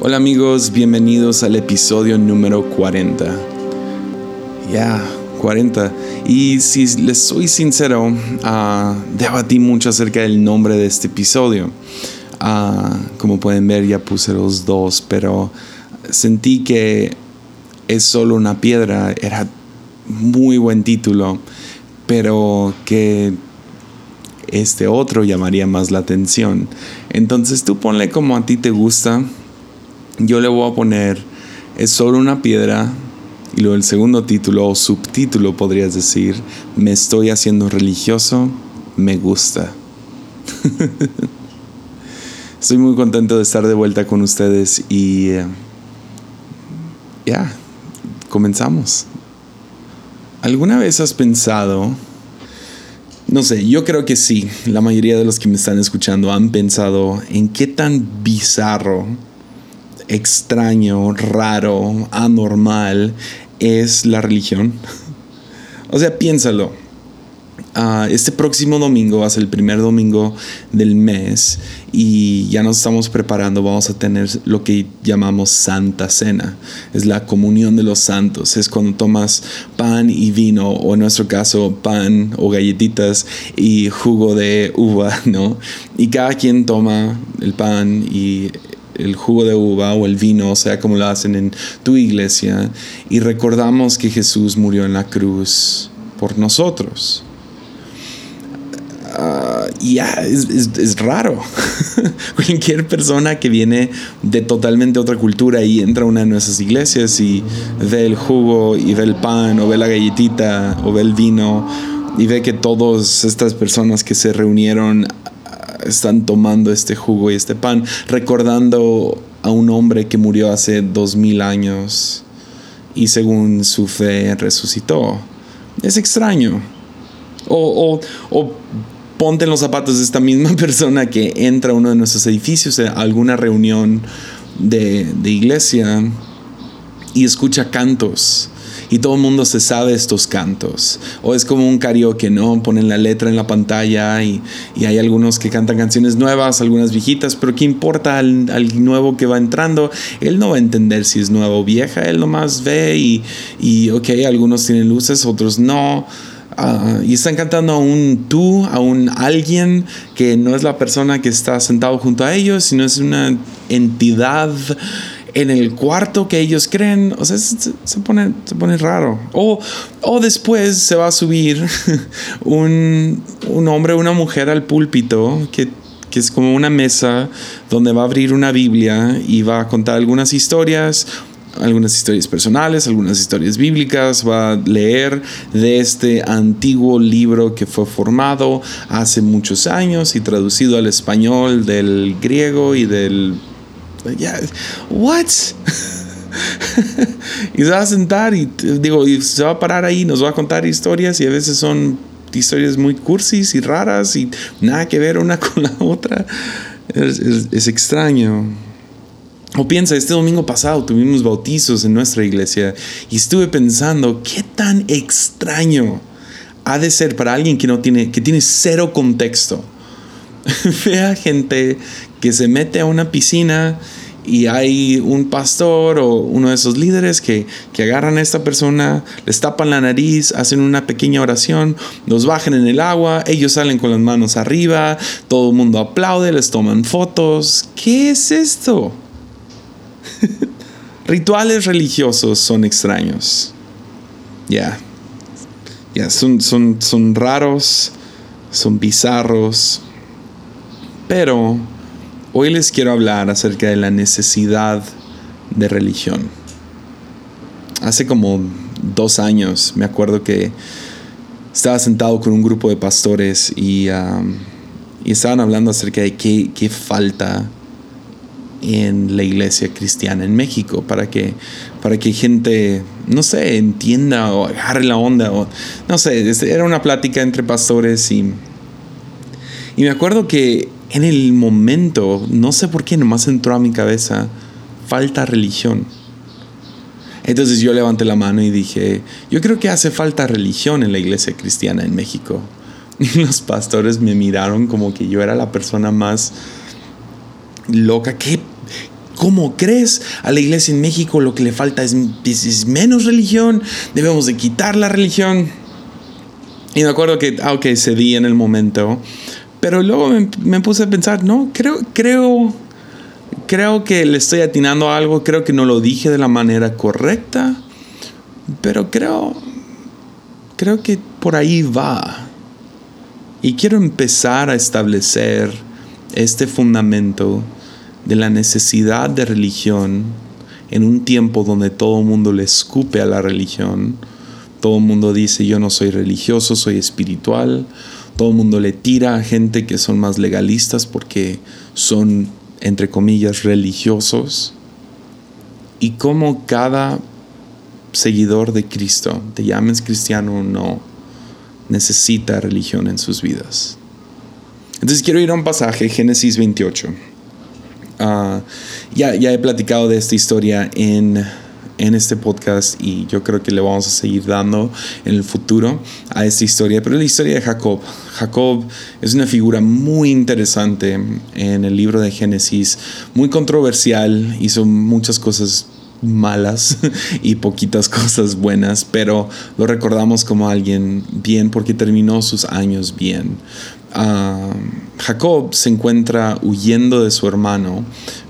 Hola amigos, bienvenidos al episodio número 40. Ya, 40. Y si les soy sincero, uh, debatí mucho acerca del nombre de este episodio. Uh, como pueden ver, ya puse los dos, pero sentí que es solo una piedra. Era muy buen título, pero que este otro llamaría más la atención. Entonces tú ponle como a ti te gusta yo le voy a poner es solo una piedra y luego el segundo título o subtítulo podrías decir, me estoy haciendo religioso, me gusta. Estoy muy contento de estar de vuelta con ustedes y eh, ya, comenzamos. ¿Alguna vez has pensado, no sé, yo creo que sí, la mayoría de los que me están escuchando han pensado en qué tan bizarro extraño, raro, anormal es la religión. o sea, piénsalo. Ah, este próximo domingo va a ser el primer domingo del mes y ya nos estamos preparando. Vamos a tener lo que llamamos Santa Cena. Es la comunión de los santos. Es cuando tomas pan y vino, o en nuestro caso pan o galletitas y jugo de uva, ¿no? Y cada quien toma el pan y el jugo de uva o el vino, o sea, como lo hacen en tu iglesia, y recordamos que Jesús murió en la cruz por nosotros. Ah, y ya, es, raro. Cualquier persona que viene de totalmente otra cultura y entra a una de nuestras iglesias y ve el jugo y ve el pan o ve la galletita o ve el vino y ve que todas estas personas que se reunieron están tomando este jugo y este pan, recordando a un hombre que murió hace dos mil años y según su fe resucitó. Es extraño. O, o, ponte en los zapatos de esta misma persona que entra a uno de nuestros edificios a alguna reunión de, de iglesia y escucha cantos y todo el mundo se sabe estos cantos. O es como un karaoke, ¿no? Ponen la letra en la pantalla y, hay algunos que cantan canciones nuevas, algunas viejitas, pero ¿qué importa al, nuevo que va entrando? Él no va a entender si es nuevo o vieja, él nomás ve y, y ok, algunos tienen luces, otros no. Ah, y están cantando a un tú, a un alguien que no es la persona que está sentado junto a ellos, sino es una entidad en el cuarto que ellos creen, o sea, se, pone, se pone raro. O, o después se va a subir un, un hombre o una mujer al púlpito que que es como una mesa donde va a abrir una Biblia y va a contar algunas historias, algunas historias personales, algunas historias bíblicas, va a leer de este antiguo libro que fue formado hace muchos años y traducido al español del griego y del ya, ¿what? y se va a sentar y digo, y se va a parar ahí, nos va a contar historias y a veces son historias muy cursis y raras y nada que ver una con la otra. Es, extraño. O piensa, este domingo pasado tuvimos bautizos en nuestra iglesia y estuve pensando, ¿qué tan extraño ha de ser para alguien que no tiene, que tiene cero contexto? Vea gente que se mete a una piscina y hay un pastor o uno de esos líderes que, que, agarran a esta persona, les tapan la nariz, hacen una pequeña oración, los bajan en el agua, ellos salen con las manos arriba, todo el mundo aplaude, les toman fotos. ¿Qué es esto? Rituales religiosos son extraños. Ya. Ya, son, son, son raros, son bizarros, pero Hoy les quiero hablar acerca de la necesidad de religión. Hace como dos años me acuerdo que estaba sentado con un grupo de pastores y, estaban hablando acerca de qué, qué, falta en la iglesia cristiana en México para que, para que gente, no sé, entienda o agarre la onda. O, no sé, era una plática entre pastores y, y me acuerdo que en el momento, no sé por qué, nomás entró a mi cabeza, falta religión. Entonces yo levanté la mano y dije, yo creo que hace falta religión en la iglesia cristiana en México. Y los pastores me miraron como que yo era la persona más loca. ¿Qué? ¿cómo crees? A la iglesia en México lo que le falta es, es menos religión, debemos de quitar la religión. Y me acuerdo que, ah, ok, cedí en el momento, pero luego me, puse a pensar, no, creo, creo, creo que le estoy atinando a algo, creo que no lo dije de la manera correcta, pero creo, creo que por ahí va. Y quiero empezar a establecer este fundamento de la necesidad de religión en un tiempo donde todo el mundo le escupe a la religión. Todo el mundo dice yo no soy religioso, soy espiritual. Todo el mundo le tira a gente que son más legalistas porque son, entre comillas, religiosos. Y como cada seguidor de Cristo, te llames cristiano o no, necesita religión en sus vidas. Entonces quiero ir a un pasaje, Génesis 28. Ah, ya, ya he platicado de esta historia en en este podcast y yo creo que le vamos a seguir dando en el futuro a esta historia, pero la historia de Jacob. Jacob es una figura muy interesante en el libro de Génesis, muy controversial, hizo muchas cosas malas y poquitas cosas buenas, pero lo recordamos como alguien bien porque terminó sus años bien. Ah, Jacob se encuentra huyendo de su hermano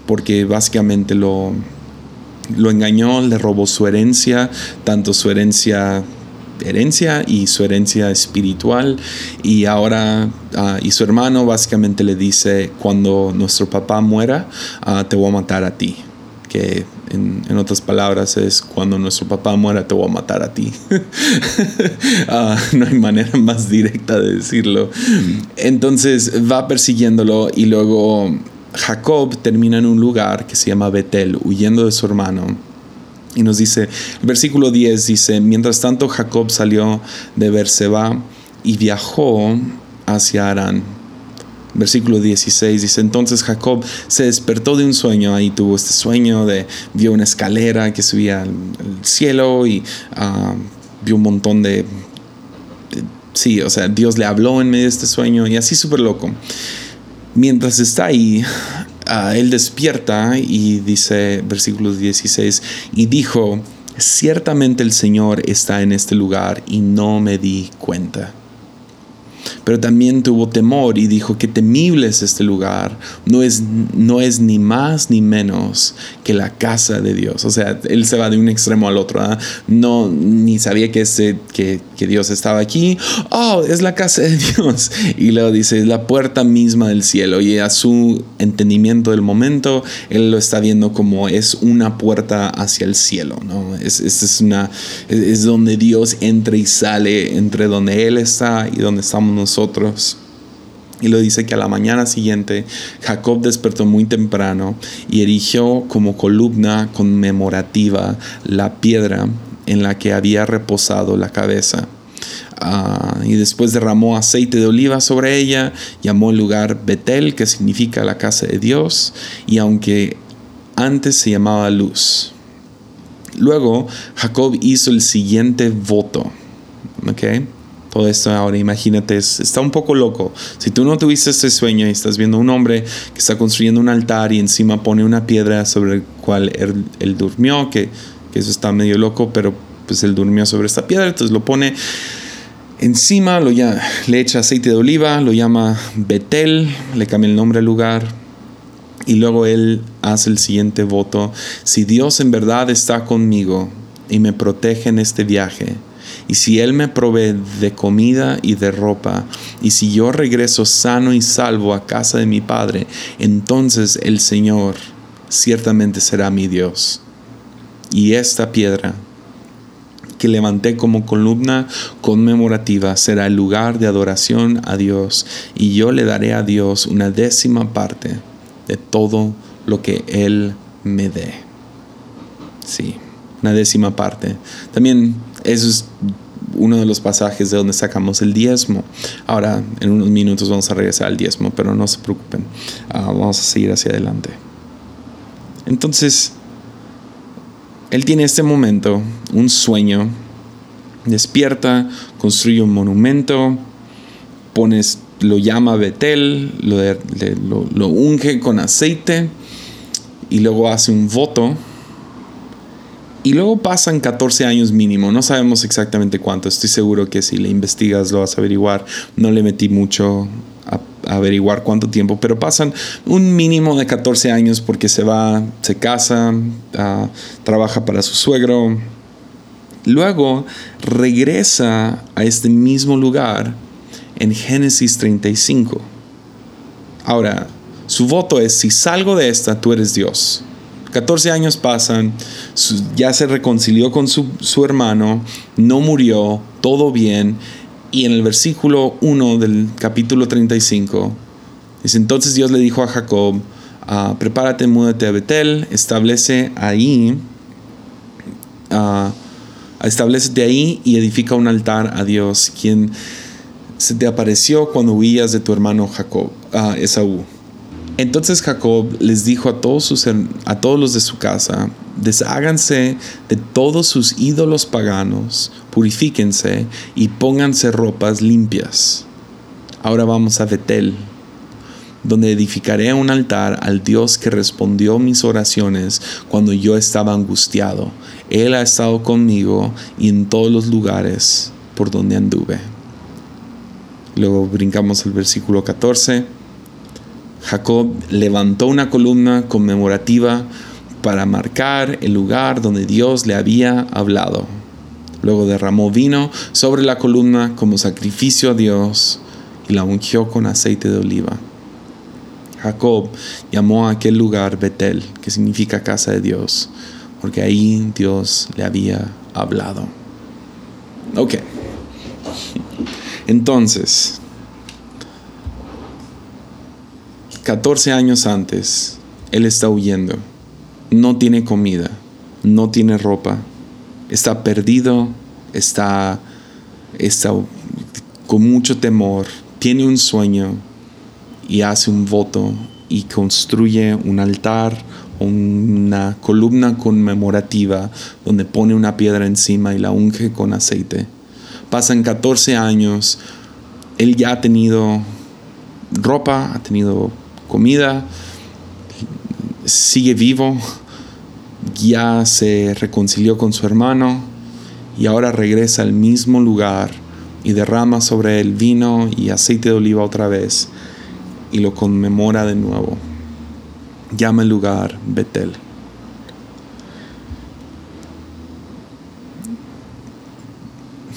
porque básicamente lo lo engañó, le robó su herencia, tanto su herencia herencia y su herencia espiritual. Y ahora ah, y su hermano básicamente le dice cuando nuestro papá muera ah, te voy a matar a ti que en, otras palabras es cuando nuestro papá muera te voy a matar a ti ah, no hay manera más directa de decirlo. Entonces va persiguiéndolo y luego Jacob termina en un lugar que se llama Betel, huyendo de su hermano. Y nos dice, el versículo 10 dice, mientras tanto Jacob salió de Berseba y viajó hacia Arán. Versículo 16 dice, entonces Jacob se despertó de un sueño, ahí tuvo este sueño de, vio una escalera que subía al, cielo y ah, vio un montón de, de, sí, o sea, Dios le habló en medio de este sueño y así súper loco. Mientras está ahí, uh, él despierta y dice, versículo 16, y dijo, ciertamente el Señor está en este lugar y no me di cuenta pero también tuvo temor y dijo que temible es este lugar, no es, no es ni más ni menos que la casa de Dios. O sea, él se va de un extremo al otro, ¿ah? no, ni sabía que, ese, que, que Dios estaba aquí, oh, es la casa de Dios. Y luego dice, es la puerta misma del cielo y a su entendimiento del momento, él lo está viendo como es una puerta hacia el cielo, ¿no? Es, es, una, es donde Dios entra y sale, entre donde Él está y donde estamos nosotros. Y lo dice que a la mañana siguiente Jacob despertó muy temprano y erigió como columna conmemorativa la piedra en la que había reposado la cabeza. Uh, y después derramó aceite de oliva sobre ella, llamó el lugar Betel, que significa la casa de Dios, y aunque antes se llamaba luz. Luego Jacob hizo el siguiente voto. ¿okay? Todo esto ahora, imagínate, está un poco loco. Si tú no tuviste este sueño y estás viendo un hombre que está construyendo un altar y encima pone una piedra sobre el cual él, durmió, que, que, eso está medio loco, pero pues él durmió sobre esta piedra, entonces lo pone encima, lo ya, le echa aceite de oliva, lo llama Betel, le cambia el nombre al lugar. Y luego él hace el siguiente voto, si Dios en verdad está conmigo y me protege en este viaje, y si Él me provee de comida y de ropa, y si yo regreso sano y salvo a casa de mi Padre, entonces el Señor ciertamente será mi Dios. Y esta piedra que levanté como columna conmemorativa será el lugar de adoración a Dios, y yo le daré a Dios una décima parte de todo lo que Él me dé. Sí, una décima parte. También eso es uno de los pasajes de donde sacamos el diezmo. Ahora, en unos minutos vamos a regresar al diezmo, pero no se preocupen. Ah, vamos a seguir hacia adelante. Entonces, él tiene este momento, un sueño, despierta, construye un monumento, pones, lo llama Betel, lo, lo unge con aceite y luego hace un voto. Y luego pasan 14 años mínimo, no sabemos exactamente cuánto, estoy seguro que si le investigas lo vas a averiguar, no le metí mucho a, averiguar cuánto tiempo, pero pasan un mínimo de 14 años porque se va, se casa, ah, trabaja para su suegro, luego regresa a este mismo lugar en Génesis 35. Ahora, su voto es, si salgo de esta, tú eres Dios. 14 años pasan, ya se reconcilió con su, hermano, no murió, todo bien. Y en el versículo 1 del capítulo 35, dice, entonces Dios le dijo a Jacob, ah, prepárate, múdate a Betel, establece ahí, uh, establecete ahí y edifica un altar a Dios, quien se te apareció cuando huías de tu hermano Jacob, a Esaú. Entonces Jacob les dijo a todos, sus, a todos los de su casa, desháganse de todos sus ídolos paganos, purifíquense y pónganse ropas limpias. Ahora vamos a Betel, donde edificaré un altar al Dios que respondió mis oraciones cuando yo estaba angustiado. Él ha estado conmigo y en todos los lugares por donde anduve. Luego brincamos al versículo 14. Jacob levantó una columna conmemorativa para marcar el lugar donde Dios le había hablado. Luego derramó vino sobre la columna como sacrificio a Dios y la ungió con aceite de oliva. Jacob llamó a aquel lugar Betel, que significa casa de Dios, porque ahí Dios le había hablado. Ok. Entonces, 14 años antes, él está huyendo. No tiene comida, no tiene ropa, está perdido, está, está con mucho temor, tiene un sueño y hace un voto y construye un altar una columna conmemorativa donde pone una piedra encima y la unge con aceite. Pasan 14 años, él ya ha tenido ropa, ha tenido comida, sigue vivo, ya se reconcilió con su hermano y ahora regresa al mismo lugar y derrama sobre él vino y aceite de oliva otra vez y lo conmemora de nuevo. Llama el lugar Betel.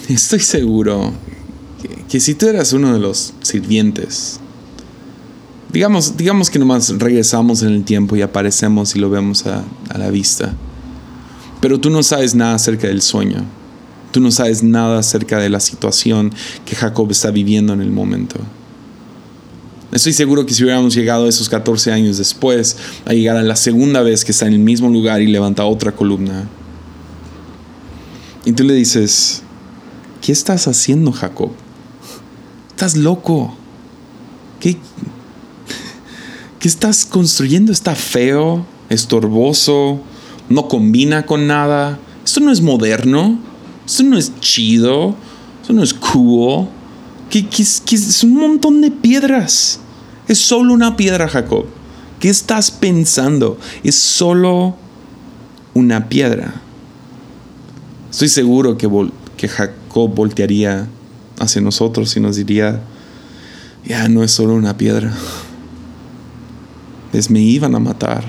Estoy seguro que, que si tú eras uno de los sirvientes Digamos, digamos que nomás regresamos en el tiempo y aparecemos y lo vemos a, a la vista. Pero tú no sabes nada acerca del sueño. Tú no sabes nada acerca de la situación que Jacob está viviendo en el momento. Estoy seguro que si hubiéramos llegado esos 14 años después a llegar a la segunda vez que está en el mismo lugar y levanta otra columna, y tú le dices, ¿qué estás haciendo, Jacob? Estás loco. ¿Qué, ¿Qué estás construyendo? Está feo, estorboso, no combina con nada. Esto no es moderno, esto no es chido, esto no es cool. ¿Qué, es un montón de piedras. Es solo una piedra, Jacob. ¿Qué estás pensando? Es solo una piedra. Estoy seguro que, que Jacob voltearía hacia nosotros y nos diría, ya no es solo una piedra me iban a matar.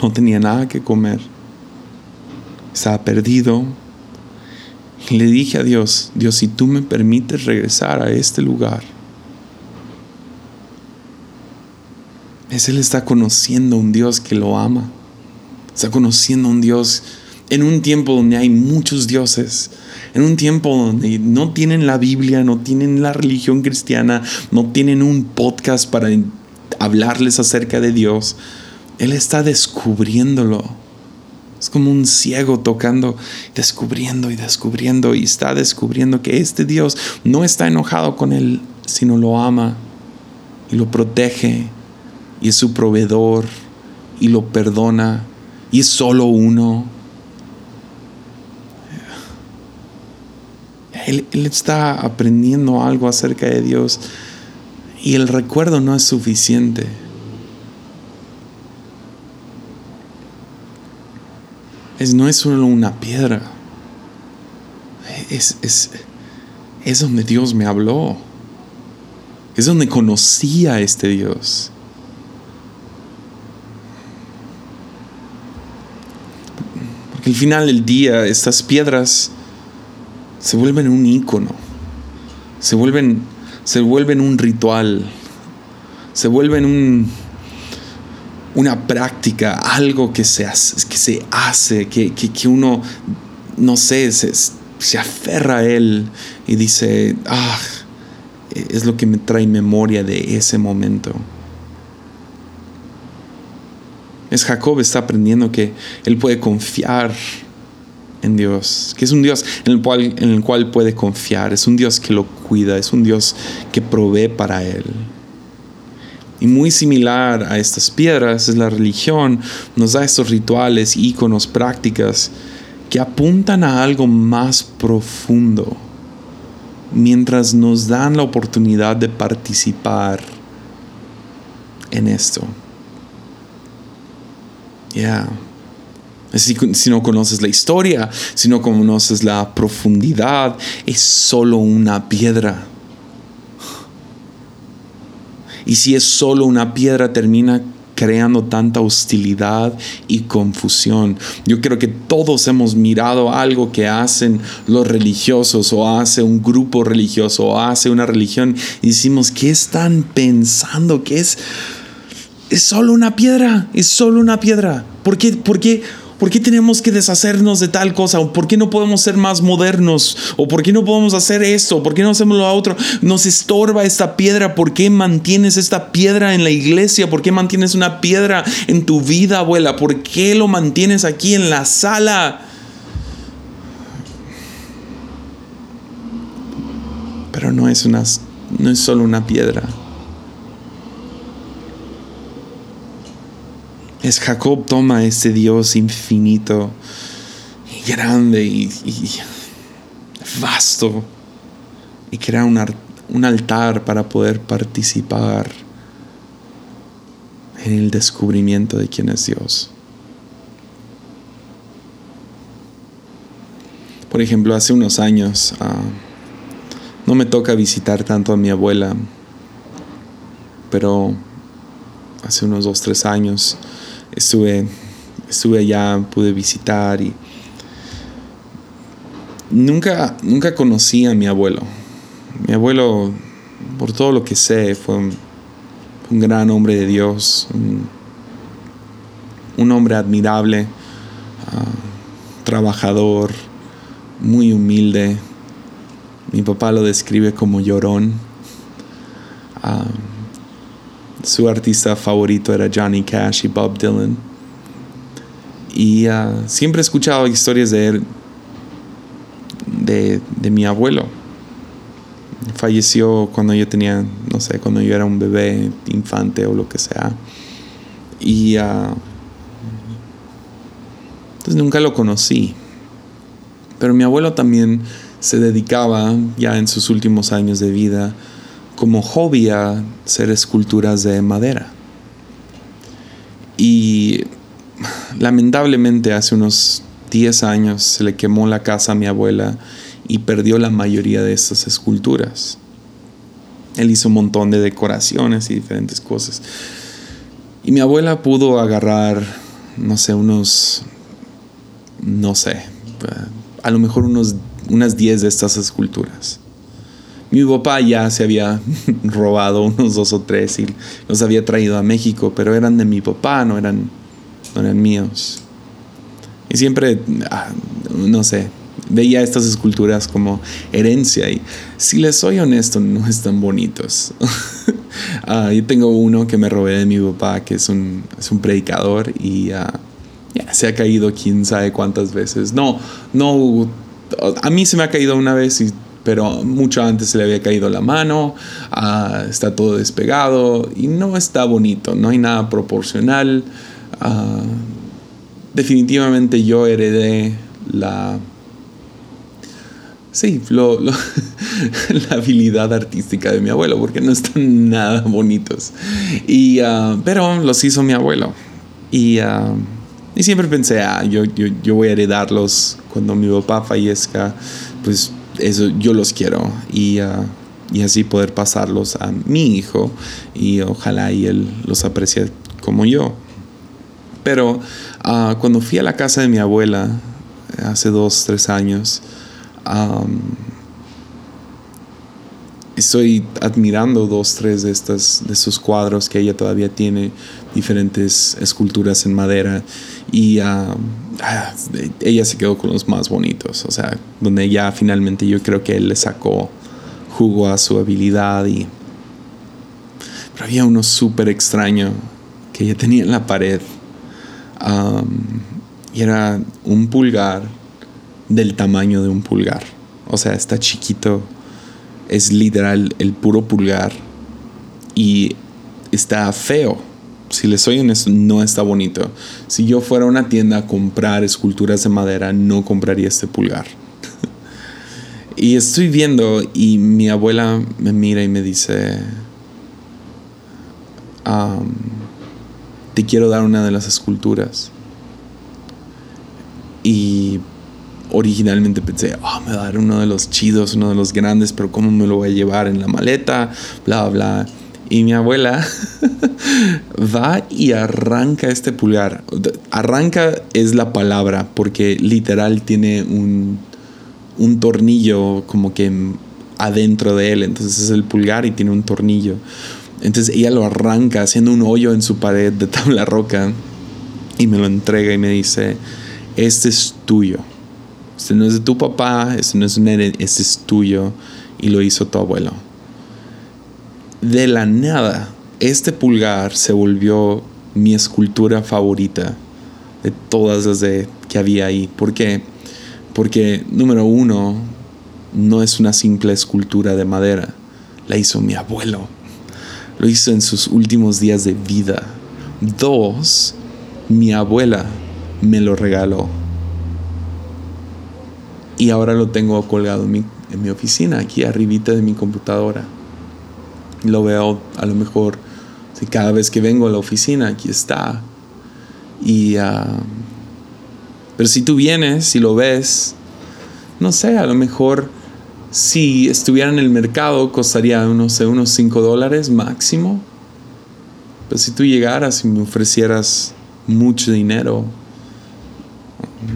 No tenía nada que comer. Estaba perdido. Le dije a Dios, Dios, si tú me permites regresar a este lugar, es Él está conociendo a un Dios que lo ama. Está conociendo a un Dios en un tiempo donde hay muchos dioses, en un tiempo donde no tienen la Biblia, no tienen la religión cristiana, no tienen un podcast para hablarles acerca de Dios, Él está descubriéndolo. Es como un ciego tocando, descubriendo y descubriendo y está descubriendo que este Dios no está enojado con Él, sino lo ama y lo protege y es su proveedor y lo perdona y es solo uno. Él, está aprendiendo algo acerca de Dios y el recuerdo no es suficiente. Es, no es solo una piedra. Es, es, es donde Dios me habló. Es donde conocí a este Dios. Porque al final del día estas piedras se vuelven un ícono. Se vuelven se vuelven un ritual. Se vuelven un, una práctica, algo que se hace, que, se hace, que, que, uno, no sé, se, se, aferra a él y dice, ah, es lo que me trae memoria de ese momento. Es Jacob está aprendiendo que él puede confiar en Dios, que es un Dios en el, cual, en el cual puede confiar, es un Dios que lo cuida, es un Dios que provee para él. Y muy similar a estas piedras es la religión, nos da estos rituales, íconos, prácticas que apuntan a algo más profundo, mientras nos dan la oportunidad de participar en esto. Ya. Si, si, no conoces la historia, si no conoces la profundidad, es solo una piedra. Y si es solo una piedra, termina creando tanta hostilidad y confusión. Yo creo que todos hemos mirado algo que hacen los religiosos o hace un grupo religioso o hace una religión y decimos, ¿qué están pensando? ¿Qué es? Es solo una piedra, es solo una piedra. ¿Por qué? ¿Por qué? ¿Por qué tenemos que deshacernos de tal cosa? ¿O por qué no podemos ser más modernos? ¿O por qué no podemos hacer esto? ¿Por qué no hacemos lo otro? Nos estorba esta piedra. ¿Por qué mantienes esta piedra en la iglesia? ¿Por qué mantienes una piedra en tu vida, abuela? ¿Por qué lo mantienes aquí en la sala? Pero no es, una, no es solo una piedra. Es Jacob toma este Dios infinito y grande y, vasto y crea un, un altar para poder participar en el descubrimiento de quién es Dios. Por ejemplo, hace unos años ah, no me toca visitar tanto a mi abuela, pero hace unos dos, tres años estuve, estuve allá, pude visitar y nunca, nunca conocí a mi abuelo. Mi abuelo, por todo lo que sé, fue un, gran hombre de Dios, un, hombre admirable, ah, trabajador, muy humilde. Mi papá lo describe como llorón. Ah, su artista favorito era Johnny Cash y Bob Dylan. Y uh, siempre he escuchado historias de él, de, mi abuelo. Falleció cuando yo tenía, no sé, cuando yo era un bebé, infante o lo que sea. Y entonces nunca lo conocí. Pero mi abuelo también se dedicaba, ya en sus últimos años de vida, como hobby a hacer esculturas de madera. Y lamentablemente hace unos 10 años se le quemó la casa a mi abuela y perdió la mayoría de estas esculturas. Él hizo un montón de decoraciones y diferentes cosas. Y mi abuela pudo agarrar, no sé, unos, no sé, a lo mejor unos, unas 10 de estas esculturas. Mi papá ya se había robado unos dos o tres y los había traído a México, pero eran de mi papá, no eran, no eran míos. Y siempre, ah, no sé, veía estas esculturas como herencia y si les soy honesto, no están bonitos. Ah, yo tengo uno que me robé de mi papá, que es un, es un predicador y ah, se ha caído quién sabe cuántas veces. No, no, a mí se me ha caído una vez y pero mucho antes se le había caído la mano, ah, está todo despegado y no está bonito, no hay nada proporcional. Ah, definitivamente yo heredé la... Sí, la habilidad artística de mi abuelo, porque no están nada bonitos. Y, ah, pero los hizo mi abuelo. Y Y siempre pensé, ah, yo, yo, yo voy a heredarlos cuando mi papá fallezca, pues eso yo los quiero. Y, ah, y así poder pasarlos a mi hijo y ojalá y él los aprecie como yo. Pero ah, cuando fui a la casa de mi abuela hace dos, tres años, estoy admirando dos, tres de, estas, de esos cuadros que ella todavía tiene, diferentes esculturas en madera, y ah, ella se quedó con los más bonitos, o sea, donde ya finalmente yo creo que él le sacó jugo a su habilidad y... Pero había uno súper extraño que ella tenía en la pared. y era un pulgar del tamaño de un pulgar. O sea, está chiquito es literal el puro pulgar y está feo. Si les soy honesto, no está bonito. Si yo fuera a una tienda a comprar esculturas de madera, no compraría este pulgar. y estoy viendo y mi abuela me mira y me dice, te quiero dar una de las esculturas. Y originalmente pensé, oh, me va a dar uno de los chidos, uno de los grandes, pero ¿cómo me lo voy a llevar en la maleta? Bla, bla. Y mi abuela va y arranca este pulgar. Arranca es la palabra, porque literal tiene un, un tornillo como que adentro de él. Entonces es el pulgar y tiene un tornillo. Entonces ella lo arranca haciendo un hoyo en su pared de tabla roca y me lo entrega y me dice, este es tuyo. Este no es de tu papá, este no es un este es tuyo y lo hizo tu abuelo. De la nada, este pulgar se volvió mi escultura favorita de todas las de, que había ahí. ¿Por qué? Porque, número uno, no es una simple escultura de madera. La hizo mi abuelo. Lo hizo en sus últimos días de vida. Dos, mi abuela me lo regaló y ahora lo tengo colgado en mi, en mi oficina, aquí arribita de mi computadora. Lo veo a lo mejor si cada vez que vengo a la oficina, aquí está. Y, ah, pero si tú vienes, si lo ves, no sé, a lo mejor si estuviera en el mercado costaría unos, unos 5 dólares máximo. Pero si tú llegaras y me ofrecieras mucho dinero,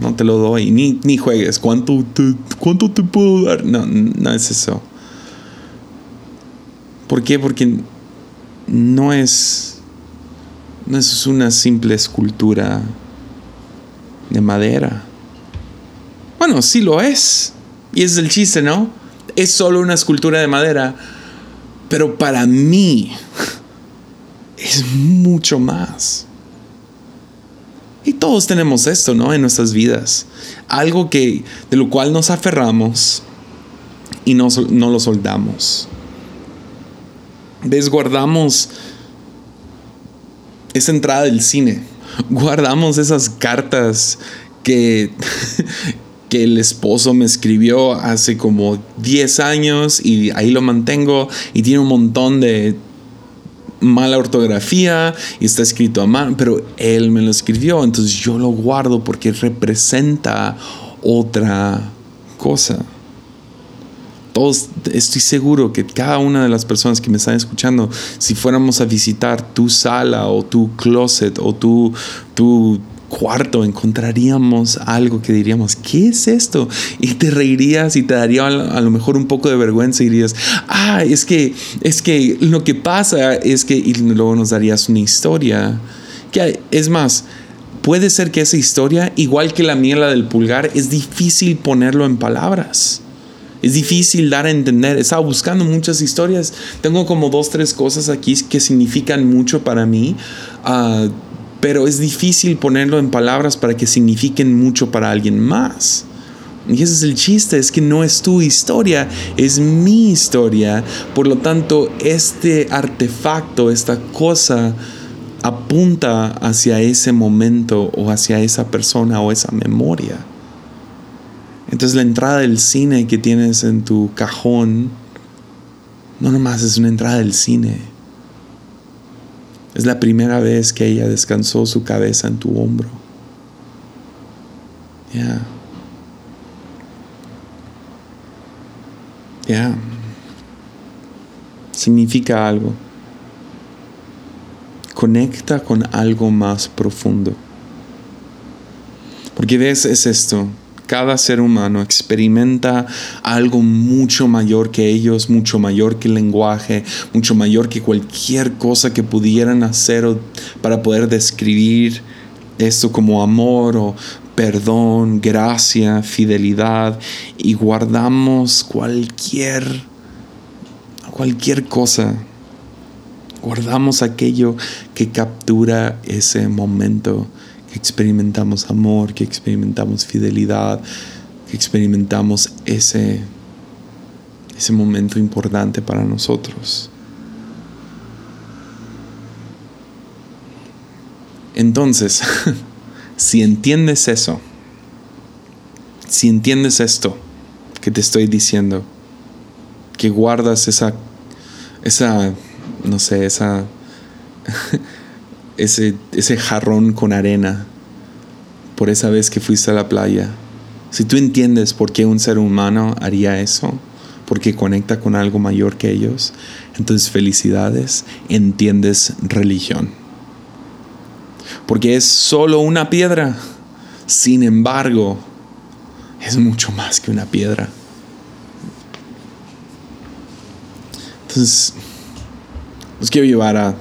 no te lo doy, ni, ni juegues, ¿cuánto te, ¿cuánto te puedo dar? No, no es eso. ¿Por qué? Porque no es, no es una simple escultura de madera. Bueno, sí lo es. Y es el chiste, ¿no? Es solo una escultura de madera. Pero para mí es mucho más. Y todos tenemos esto, ¿no? En nuestras vidas. Algo que, de lo cual nos aferramos y no, no lo soldamos. Desguardamos esa entrada del cine. Guardamos esas cartas que, que el esposo me escribió hace como 10 años y ahí lo mantengo y tiene un montón de mala ortografía y está escrito a mano, pero él me lo escribió, entonces yo lo guardo porque representa otra cosa. Todos, estoy seguro que cada una de las personas que me están escuchando, si fuéramos a visitar tu sala o tu closet o tu, tu cuarto encontraríamos algo que diríamos, ¿qué es esto? Y te reirías y te daría a lo mejor un poco de vergüenza y dirías, ah, es que, es que lo que pasa es que, y luego nos darías una historia, que es más, puede ser que esa historia, igual que la la del pulgar, es difícil ponerlo en palabras. Es difícil dar a entender. He estado buscando muchas historias. Tengo como dos, tres cosas aquí que significan mucho para mí. Uh, pero es difícil ponerlo en palabras para que signifiquen mucho para alguien más. Y ese es el chiste, es que no es tu historia, es mi historia. Por lo tanto, este artefacto, esta cosa, apunta hacia ese momento o hacia esa persona o esa memoria. Entonces la entrada del cine que tienes en tu cajón, no nomás es una entrada del cine es la primera vez que ella descansó su cabeza en tu hombro. Ya. Ya. Significa algo. Conecta con algo más profundo. Porque ves, es esto. Cada ser humano experimenta algo mucho mayor que ellos, mucho mayor que el lenguaje, mucho mayor que cualquier cosa que pudieran hacer para poder describir esto como amor o perdón, gracia, fidelidad y guardamos cualquier cualquier cosa. Guardamos aquello que captura ese momento que experimentamos amor, que experimentamos fidelidad, que experimentamos ese ese momento importante para nosotros. Entonces, si entiendes eso, si entiendes esto que te estoy diciendo, que guardas esa, esa, no sé, esa, ese, ese jarrón con arena por esa vez que fuiste a la playa, si tú entiendes por qué un ser humano haría eso, porque conecta con algo mayor que ellos, entonces felicidades, entiendes religión porque es solo una piedra. Sin embargo, es mucho más que una piedra. Entonces, los quiero llevar a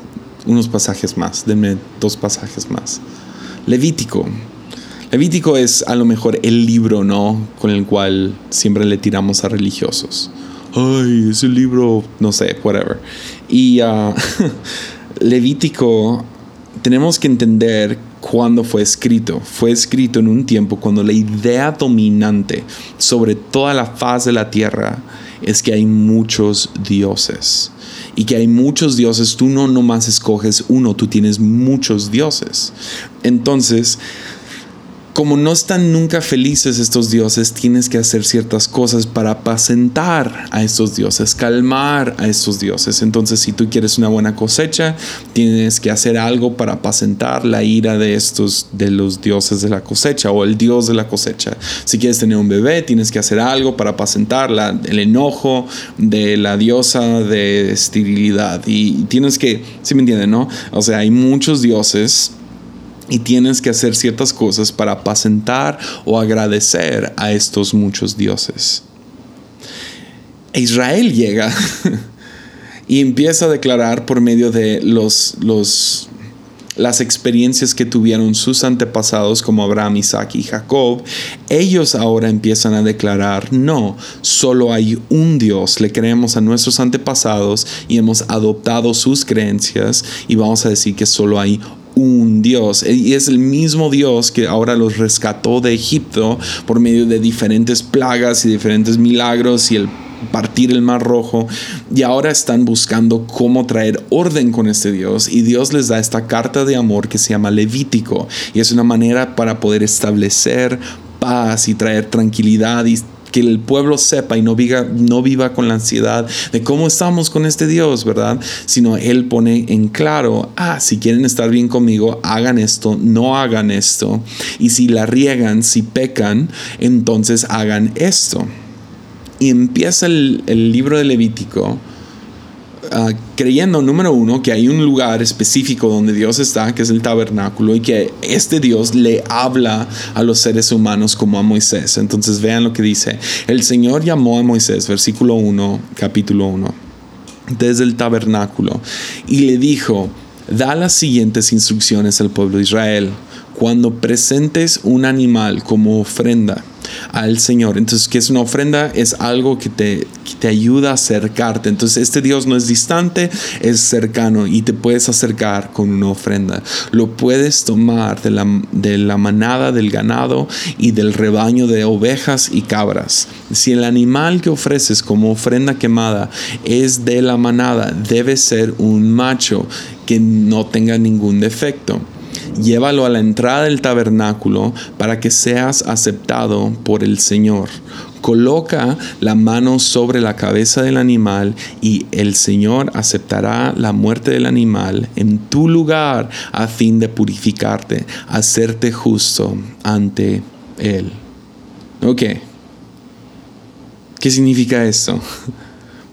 unos pasajes más. Denme dos pasajes más. Levítico. Levítico es a lo mejor el libro, ¿no? Con el cual siempre le tiramos a religiosos. Ay, ese libro, no sé, whatever. Y uh, Levítico tenemos que entender cuándo fue escrito. Fue escrito en un tiempo cuando la idea dominante sobre toda la faz de la tierra es que hay muchos dioses. Y que hay muchos dioses, tú no nomás escoges uno, tú tienes muchos dioses. Entonces, como no están nunca felices estos dioses, tienes que hacer ciertas cosas para apacentar a estos dioses, calmar a estos dioses. Entonces, si tú quieres una buena cosecha, tienes que hacer algo para apacentar la ira de estos de los dioses de la cosecha o el dios de la cosecha. Si quieres tener un bebé, tienes que hacer algo para apacentar el enojo de la diosa de esterilidad y tienes que, si me entienden, no? O sea, hay muchos dioses y tienes que hacer ciertas cosas para apacentar o agradecer a estos muchos dioses. Israel llega y empieza a declarar por medio de los, los, las experiencias que tuvieron sus antepasados como Abraham, Isaac y Jacob, ellos ahora empiezan a declarar, no, solo hay un Dios, le creemos a nuestros antepasados y hemos adoptado sus creencias y vamos a decir que solo hay un Dios. Y es el mismo Dios que ahora los rescató de Egipto por medio de diferentes plagas y diferentes milagros y el partir el mar rojo. Y ahora están buscando cómo traer orden con este Dios. Y Dios les da esta carta de amor que se llama Levítico. Y es una manera para poder establecer paz y traer tranquilidad y que el pueblo sepa y no viva, no viva con la ansiedad de cómo estamos con este Dios, ¿verdad? Sino Él pone en claro, ah, si quieren estar bien conmigo, hagan esto, no hagan esto. Y si la riegan, si pecan, entonces hagan esto. Y empieza el, el libro de Levítico Ah, creyendo, número uno, que hay un lugar específico donde Dios está, que es el tabernáculo, y que este Dios le habla a los seres humanos como a Moisés. Entonces vean lo que dice. El Señor llamó a Moisés, versículo 1, capítulo 1, desde el tabernáculo, y le dijo, da las siguientes instrucciones al pueblo de Israel. Cuando presentes un animal como ofrenda, al Señor. Entonces, ¿qué es una ofrenda? Es algo que te, te ayuda a acercarte. Entonces, este Dios no es distante, es cercano y te puedes acercar con una ofrenda. Lo puedes tomar de la, de la manada del ganado y del rebaño de ovejas y cabras. Si el animal que ofreces como ofrenda quemada es de la manada, debe ser un macho que no tenga ningún defecto llévalo a la entrada del tabernáculo para que seas aceptado por el Señor. Coloca la mano sobre la cabeza del animal y el Señor aceptará la muerte del animal en tu lugar a fin de purificarte, hacerte justo ante Él. Ok. ¿Qué significa esto?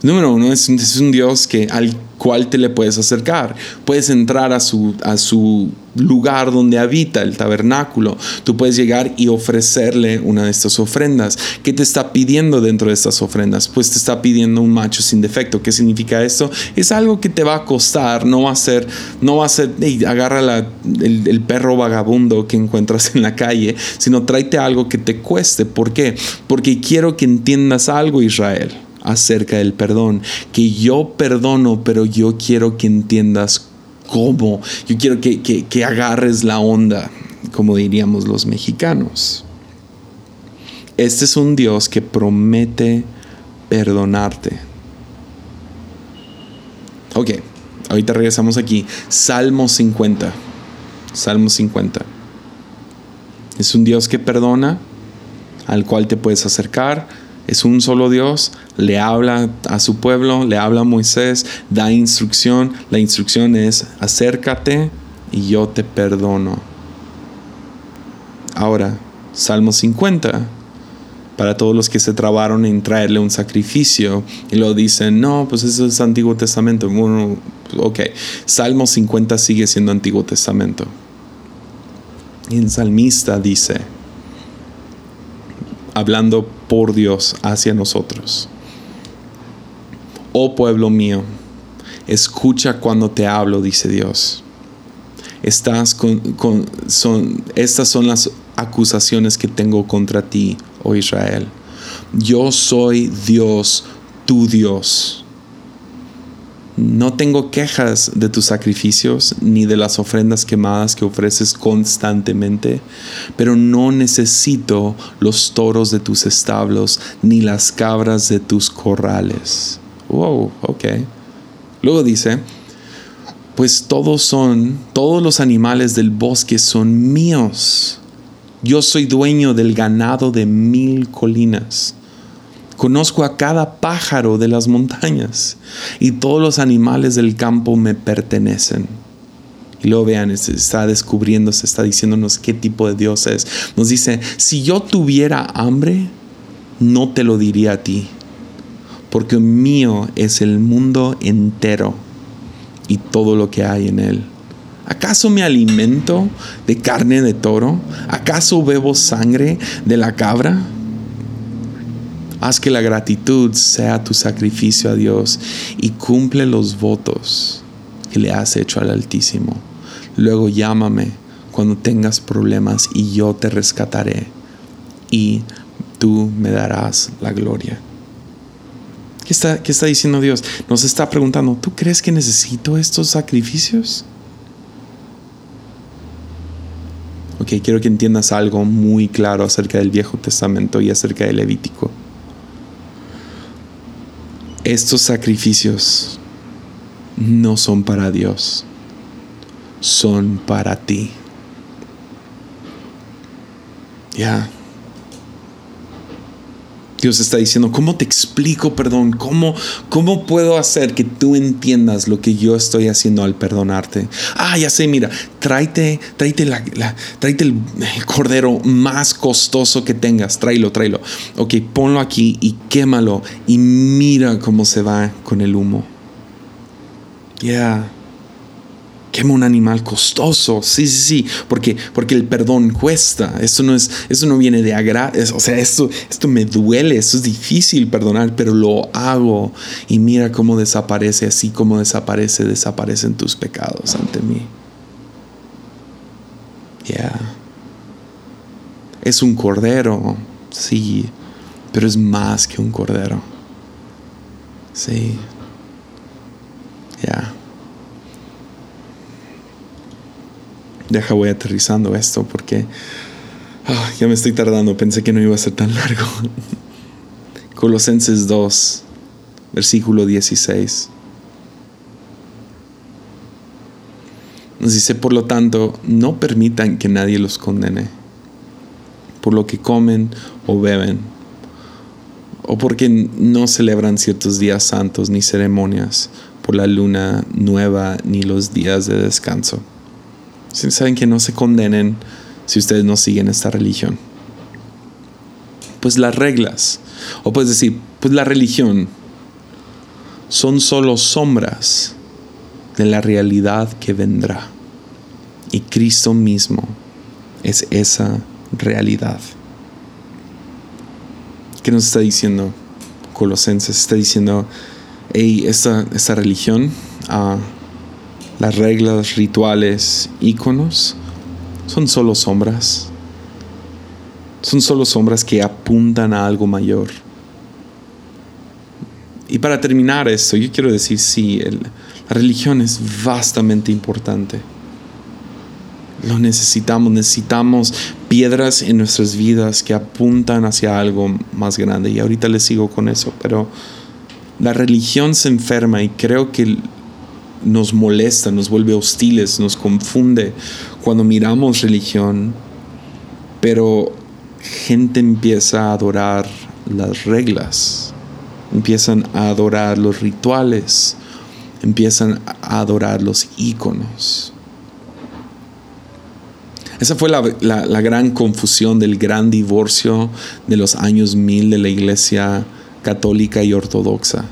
Número uno, es, un Dios que, al cual te le puedes acercar. Puedes entrar a su, a su lugar donde habita el tabernáculo. Tú puedes llegar y ofrecerle una de estas ofrendas. ¿Qué te está pidiendo dentro de estas ofrendas? Pues te está pidiendo un macho sin defecto. ¿Qué significa esto? Es algo que te va a costar. No va a ser, no va a ser, agarra el, el perro vagabundo que encuentras en la calle, sino tráete algo que te cueste. ¿Por qué? Porque quiero que entiendas algo, Israel acerca del perdón, que yo perdono, pero yo quiero que entiendas cómo, yo quiero que, agarres la onda, como diríamos los mexicanos. Este es un Dios que promete perdonarte. Ok, ahorita regresamos aquí. Salmo 50. Salmo 50. Es un Dios que perdona, al cual te puedes acercar, es un solo Dios, le habla a su pueblo, le habla a Moisés, da instrucción. La instrucción es acércate y yo te perdono. Ahora, Salmo 50, para todos los que se trabaron en traerle un sacrificio y lo dicen, no, pues eso es Antiguo Testamento. Bueno, ok, Salmo 50 sigue siendo Antiguo Testamento. Y el salmista dice, hablando por Dios hacia nosotros. Oh pueblo mío, escucha cuando te hablo, dice Dios. Estás con, son, estas son las acusaciones que tengo contra ti, oh Israel. Yo soy Dios, tu Dios no tengo quejas de tus sacrificios ni de las ofrendas quemadas que ofreces constantemente, pero no necesito los toros de tus establos ni las cabras de tus corrales. Wow, ok. Luego dice, pues todos son, todos los animales del bosque son míos. Yo soy dueño del ganado de mil colinas. Conozco a cada pájaro de las montañas y todos los animales del campo me pertenecen. Y luego vean, está descubriendo, se está diciéndonos qué tipo de Dios es. Nos dice, si yo tuviera hambre, no te lo diría a ti, porque mío es el mundo entero y todo lo que hay en él. ¿Acaso me alimento de carne de toro? ¿Acaso bebo sangre de la cabra? Haz que la gratitud sea tu sacrificio a Dios y cumple los votos que le has hecho al Altísimo. Luego llámame cuando tengas problemas y yo te rescataré y tú me darás la gloria. ¿Qué está, ¿Qué está diciendo Dios? Nos está preguntando, ¿tú crees que necesito estos sacrificios? Ok, quiero que entiendas algo muy claro acerca del Viejo Testamento y acerca del Levítico estos sacrificios no son para Dios, son para ti. Ya. Dios está diciendo, ¿cómo te explico perdón? ¿Cómo, ¿Cómo puedo hacer que tú entiendas lo que yo estoy haciendo al perdonarte? Ah, ya sé, mira, tráete, tráete, la, tráete el cordero más costoso que tengas, tráelo, tráelo. Ok, ponlo aquí y quémalo y mira cómo se va con el humo. Ya quema un animal costoso. Sí, sí, sí, porque, porque el perdón cuesta. Esto no, es, eso no viene de agrado. O sea, esto, esto me duele, esto es difícil perdonar, pero lo hago. Y mira cómo desaparece, así como desaparece, desaparecen tus pecados ante mí. Ya. Es un cordero, sí, pero es más que un cordero. Sí. Ya. Deja voy aterrizando esto porque ah, ya me estoy tardando, pensé que no iba a ser tan largo. Colosenses 2, versículo 16. Nos dice, por lo tanto, no permitan que nadie los condene por lo que comen o beben, o porque no celebran ciertos días santos ni ceremonias, por la luna nueva ni los días de descanso Saben que no se condenen si ustedes no siguen esta religión. Pues las reglas, o puedes decir, pues la religión, son solo sombras de la realidad que vendrá. Y Cristo mismo es esa realidad. ¿Qué nos está diciendo Colosenses? Está diciendo, hey, esta, esta religión, uh, las reglas, rituales, íconos, son solo sombras. Son solo sombras que apuntan a algo mayor. Y para terminar esto, yo quiero decir, sí, la religión es bastante importante. Lo necesitamos, necesitamos piedras en nuestras vidas que apuntan hacia algo más grande. Y ahorita les sigo con eso, pero la religión se enferma y creo que nos molesta, nos vuelve hostiles, nos confunde cuando miramos religión, pero gente empieza a adorar las reglas, empiezan a adorar los rituales, empiezan a adorar los íconos. Esa fue la, la, gran confusión del gran divorcio de los años mil de la iglesia católica y ortodoxa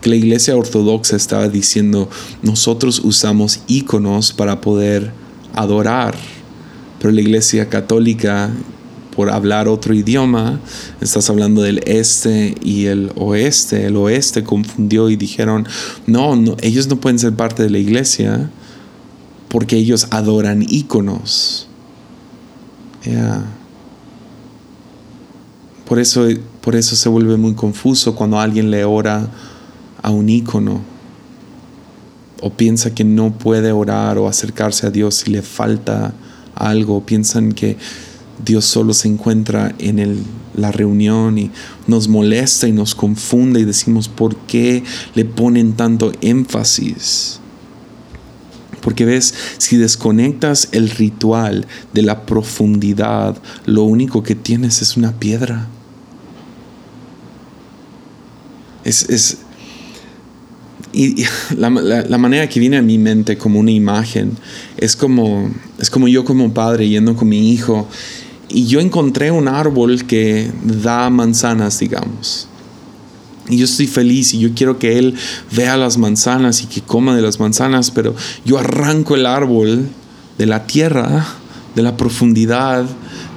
que la iglesia ortodoxa estaba diciendo, nosotros usamos íconos para poder adorar, pero la iglesia católica, por hablar otro idioma, estás hablando del este y el oeste, el oeste confundió y dijeron, no, ellos no pueden ser parte de la iglesia porque ellos adoran íconos. Por, eso, por eso se vuelve muy confuso cuando alguien le ora a un ícono o piensa que no puede orar o acercarse a Dios si le falta algo, piensan que Dios solo se encuentra en el, la reunión y nos molesta y nos confunde y decimos, ¿por qué le ponen tanto énfasis? Porque ves, si desconectas el ritual de la profundidad, lo único que tienes es una piedra. Es, es, y, la, la, manera que viene a mi mente como una imagen es como, es como yo como padre yendo con mi hijo y yo encontré un árbol que da manzanas, digamos. Y yo estoy feliz y yo quiero que él vea las manzanas y que coma de las manzanas, pero yo arranco el árbol de la tierra, de la profundidad,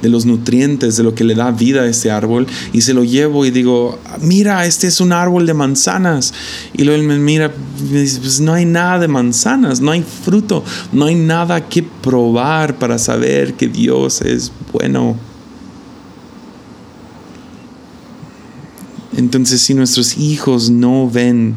de los nutrientes, de lo que le da vida a este árbol, y se lo llevo y digo, mira, este es un árbol de manzanas. Y luego él me mira me dice, pues no hay nada de manzanas, no hay fruto, no hay nada que probar para saber que Dios es bueno. Entonces si nuestros hijos no ven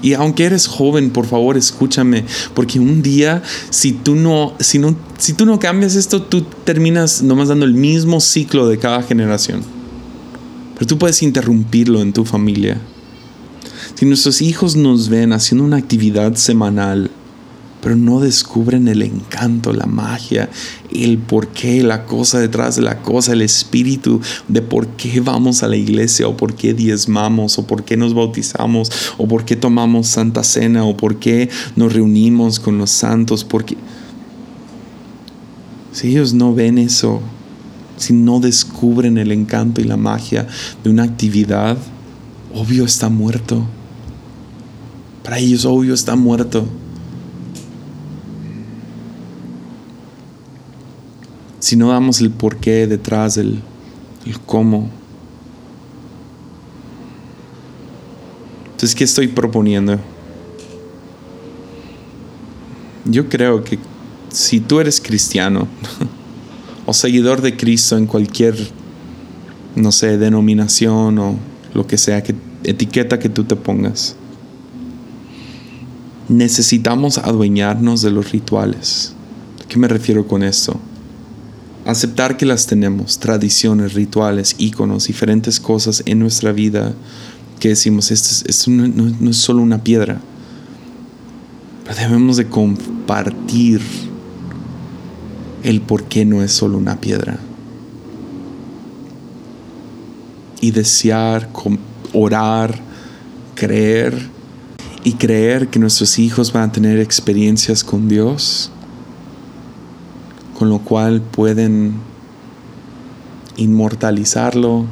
y aunque eres joven, por favor, escúchame, porque un día si tú no si no si tú no cambias esto, tú terminas nomás dando el mismo ciclo de cada generación. Pero tú puedes interrumpirlo en tu familia. Si nuestros hijos nos ven haciendo una actividad semanal pero no descubren el encanto, la magia, el por qué, la cosa detrás de la cosa, el espíritu de por qué vamos a la iglesia o por qué diezmamos o por qué nos bautizamos o por qué tomamos santa cena o por qué nos reunimos con los santos, porque si ellos no ven eso, si no descubren el encanto y la magia de una actividad, obvio está muerto. Para ellos obvio está muerto. Si no damos el porqué detrás del el cómo. Entonces, ¿qué estoy proponiendo? Yo creo que si tú eres cristiano o seguidor de Cristo en cualquier, no sé, denominación o lo que sea, que, etiqueta que tú te pongas, necesitamos adueñarnos de los rituales. ¿A qué me refiero con esto? Aceptar que las tenemos, tradiciones, rituales, íconos, diferentes cosas en nuestra vida que decimos, esto, no, es solo una piedra, pero debemos de compartir el por qué no es solo una piedra. Y desear, orar, creer y creer que nuestros hijos van a tener experiencias con Dios con lo cual pueden inmortalizarlo,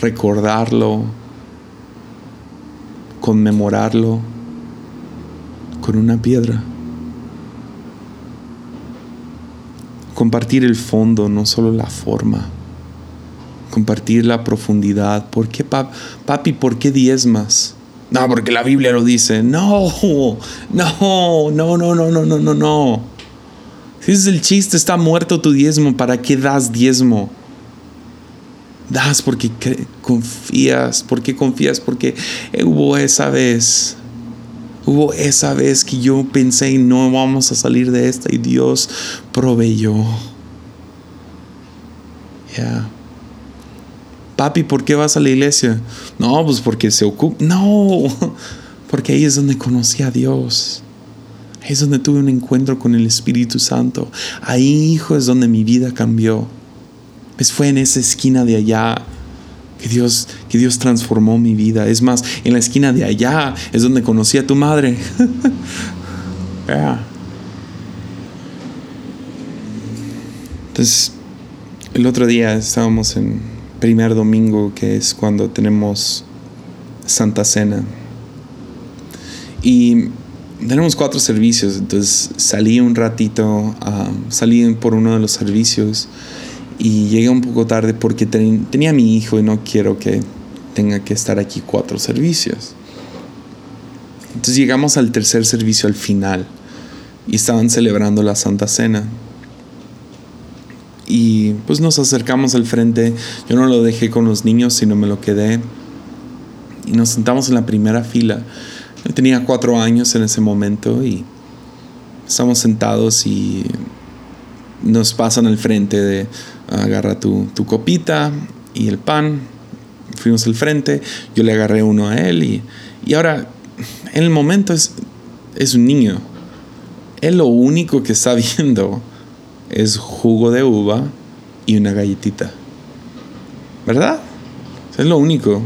recordarlo, conmemorarlo con una piedra. Compartir el fondo, no solo la forma. Compartir la profundidad. ¿Por qué, papi, por qué diezmas? No, porque la Biblia lo dice. No, no, no, no, no, no, no, no, no. Ese es el chiste, está muerto tu diezmo, ¿para qué das diezmo? Das porque confías, porque confías, porque hubo esa vez, hubo esa vez que yo pensé no vamos a salir de esta y Dios proveyó. Ya. Papi, ¿por qué vas a la iglesia? No, pues porque se ocupa. No, porque ahí es donde conocí a Dios. Es donde tuve un encuentro con el Espíritu Santo. Ahí, hijo, es donde mi vida cambió. Pues fue en esa esquina de allá que Dios, que Dios transformó mi vida. Es más, en la esquina de allá es donde conocí a tu madre. Entonces, el otro día estábamos en primer domingo, que es cuando tenemos Santa Cena. Y tenemos cuatro servicios, entonces salí un ratito, salí por uno de los servicios y llegué un poco tarde porque tenía a mi hijo y no quiero que tenga que estar aquí cuatro servicios. Entonces llegamos al tercer servicio al final y estaban celebrando la Santa Cena. Y pues nos acercamos al frente. Yo no lo dejé con los niños, sino me lo quedé. Y nos sentamos en la primera fila. Yo tenía cuatro años en ese momento y estamos sentados y nos pasan al frente de agarra tu, copita y el pan. Fuimos al frente, yo le agarré uno a él y, y ahora, en el momento es, es un niño. Él lo único que está viendo es jugo de uva y una galletita. ¿Verdad? Es lo único.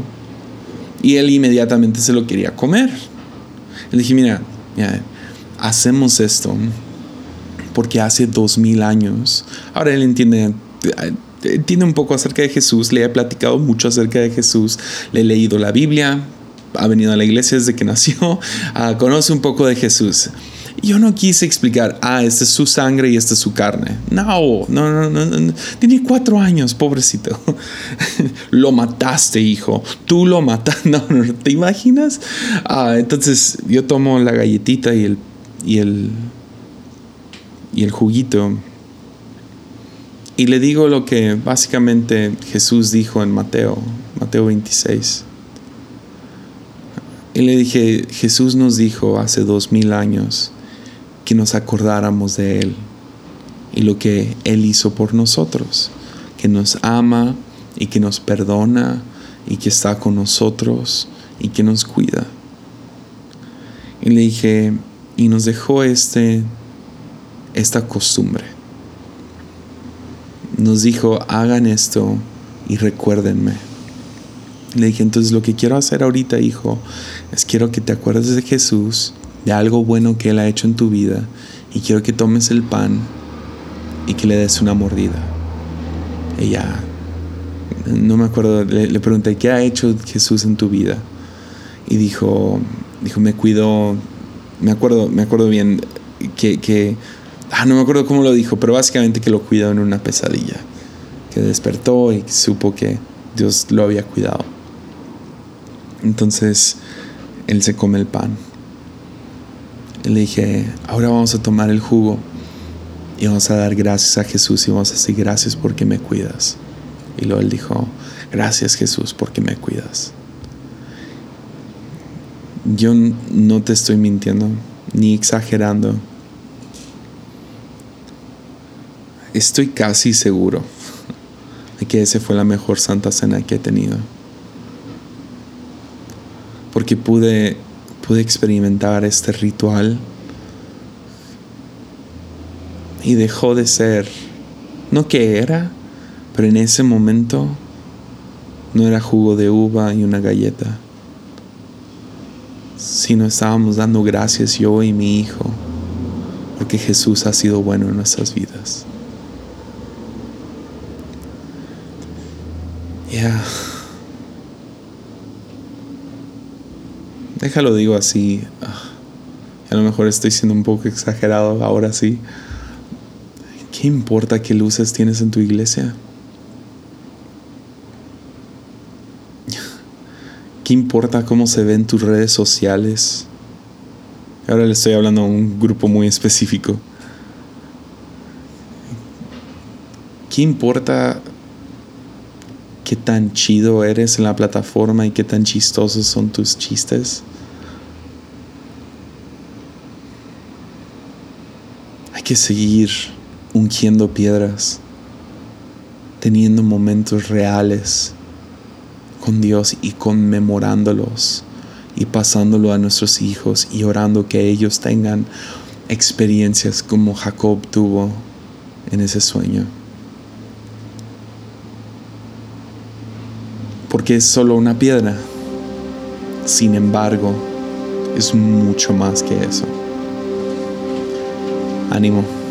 Y él inmediatamente se lo quería comer. Le dije, mira, hacemos esto porque hace dos mil años. Ahora él entiende entiende un poco acerca de Jesús, le he platicado mucho acerca de Jesús, le he leído la Biblia, ha venido a la iglesia desde que nació, ah, conoce un poco de Jesús. Yo no quise explicar, ah, esta es su sangre y esta es su carne. No, no, no, no, Tiene cuatro años, pobrecito. lo mataste, hijo. Tú lo mataste. No, no, ¿te imaginas? Ah, entonces yo tomo la galletita y el, y el, y el juguito y le digo lo que básicamente Jesús dijo en Mateo, Mateo 26. Y le dije, Jesús nos dijo hace dos mil años que nos acordáramos de Él y lo que Él hizo por nosotros, que nos ama y que nos perdona y que está con nosotros y que nos cuida. Y le dije, y nos dejó este, esta costumbre nos dijo, hagan esto y recuérdenme. Le dije, entonces lo que quiero hacer ahorita, hijo, es quiero que te acuerdes de Jesús, de algo bueno que Él ha hecho en tu vida, y quiero que tomes el pan y que le des una mordida. Ella, no me acuerdo, le, pregunté, ¿qué ha hecho Jesús en tu vida? Y dijo, dijo, me cuidó, me acuerdo, me acuerdo bien que, que ah, no me acuerdo cómo lo dijo, pero básicamente que lo cuidó en una pesadilla, que despertó y supo que Dios lo había cuidado. Entonces él se come el pan. Le dije, ahora vamos a tomar el jugo y vamos a dar gracias a Jesús y vamos a decir gracias porque me cuidas. Y luego él dijo, gracias Jesús porque me cuidas. Yo no te estoy mintiendo ni exagerando estoy casi seguro de que esa fue la mejor Santa Cena que he tenido. Porque pude, pude experimentar este ritual y dejó de ser, no que era, pero en ese momento no era jugo de uva y una galleta, sino estábamos dando gracias yo y mi hijo, porque Jesús ha sido bueno en nuestras vidas. Ya. Déjalo digo así. Ah, a lo mejor estoy siendo un poco exagerado ahora sí. ¿Qué importa qué luces tienes en tu iglesia? ¿Qué importa cómo se ven tus redes sociales? Ahora le estoy hablando a un grupo muy específico. ¿Qué importa qué tan chido eres en la plataforma y qué tan chistosos son tus chistes? Que seguir ungiendo piedras, teniendo momentos reales con Dios y conmemorándolos y pasándolo a nuestros hijos y orando que ellos tengan experiencias como Jacob tuvo en ese sueño. Porque es solo una piedra. Sin embargo, es mucho más que eso. Ánimo.